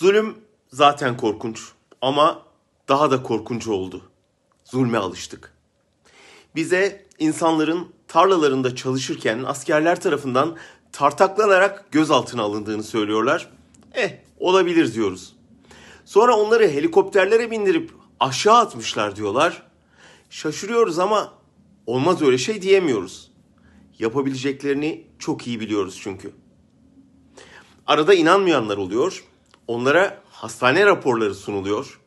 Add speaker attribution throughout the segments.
Speaker 1: Zulüm zaten korkunç ama daha da korkunç oldu. Zulme alıştık. Bize insanların tarlalarında çalışırken askerler tarafından tartaklanarak gözaltına alındığını söylüyorlar. Eh olabilir diyoruz. Sonra onları helikopterlere bindirip aşağı atmışlar diyorlar. Şaşırıyoruz ama olmaz öyle şey diyemiyoruz. Yapabileceklerini çok iyi biliyoruz çünkü. Arada inanmayanlar oluyor. Onlara hastane raporları sunuluyor.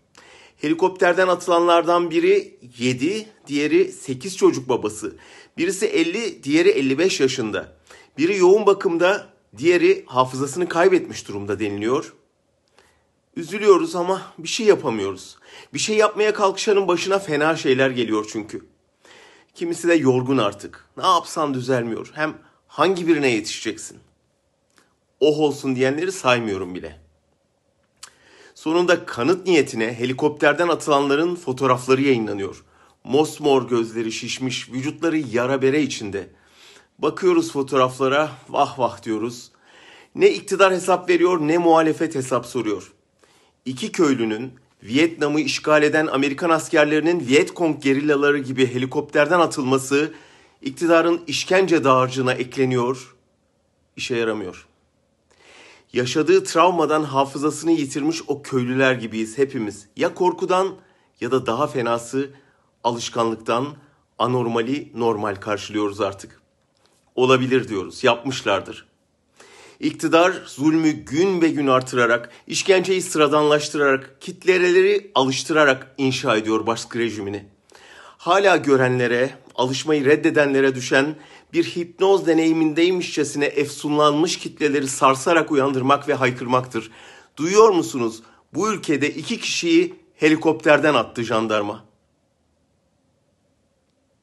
Speaker 1: Helikopterden atılanlardan biri 7, diğeri 8 çocuk babası. Birisi 50, diğeri 55 yaşında. Biri yoğun bakımda, diğeri hafızasını kaybetmiş durumda deniliyor. Üzülüyoruz ama bir şey yapamıyoruz. Bir şey yapmaya kalkışanın başına fena şeyler geliyor çünkü. Kimisi de yorgun artık. Ne yapsan düzelmiyor. Hem hangi birine yetişeceksin? Oh olsun diyenleri saymıyorum bile. Sonunda kanıt niyetine helikopterden atılanların fotoğrafları yayınlanıyor. Mosmor gözleri şişmiş, vücutları yara bere içinde. Bakıyoruz fotoğraflara, vah vah diyoruz. Ne iktidar hesap veriyor ne muhalefet hesap soruyor. İki köylünün Vietnam'ı işgal eden Amerikan askerlerinin Vietcong gerillaları gibi helikopterden atılması iktidarın işkence dağarcığına ekleniyor, işe yaramıyor. Yaşadığı travmadan hafızasını yitirmiş o köylüler gibiyiz hepimiz. Ya korkudan ya da daha fenası alışkanlıktan anormali normal karşılıyoruz artık. Olabilir diyoruz, yapmışlardır. İktidar zulmü gün be gün artırarak, işkenceyi sıradanlaştırarak, kitleleri alıştırarak inşa ediyor baskı rejimini. Hala görenlere, alışmayı reddedenlere düşen bir hipnoz deneyimindeymişçesine efsunlanmış kitleleri sarsarak uyandırmak ve haykırmaktır. Duyuyor musunuz? Bu ülkede iki kişiyi helikopterden attı jandarma.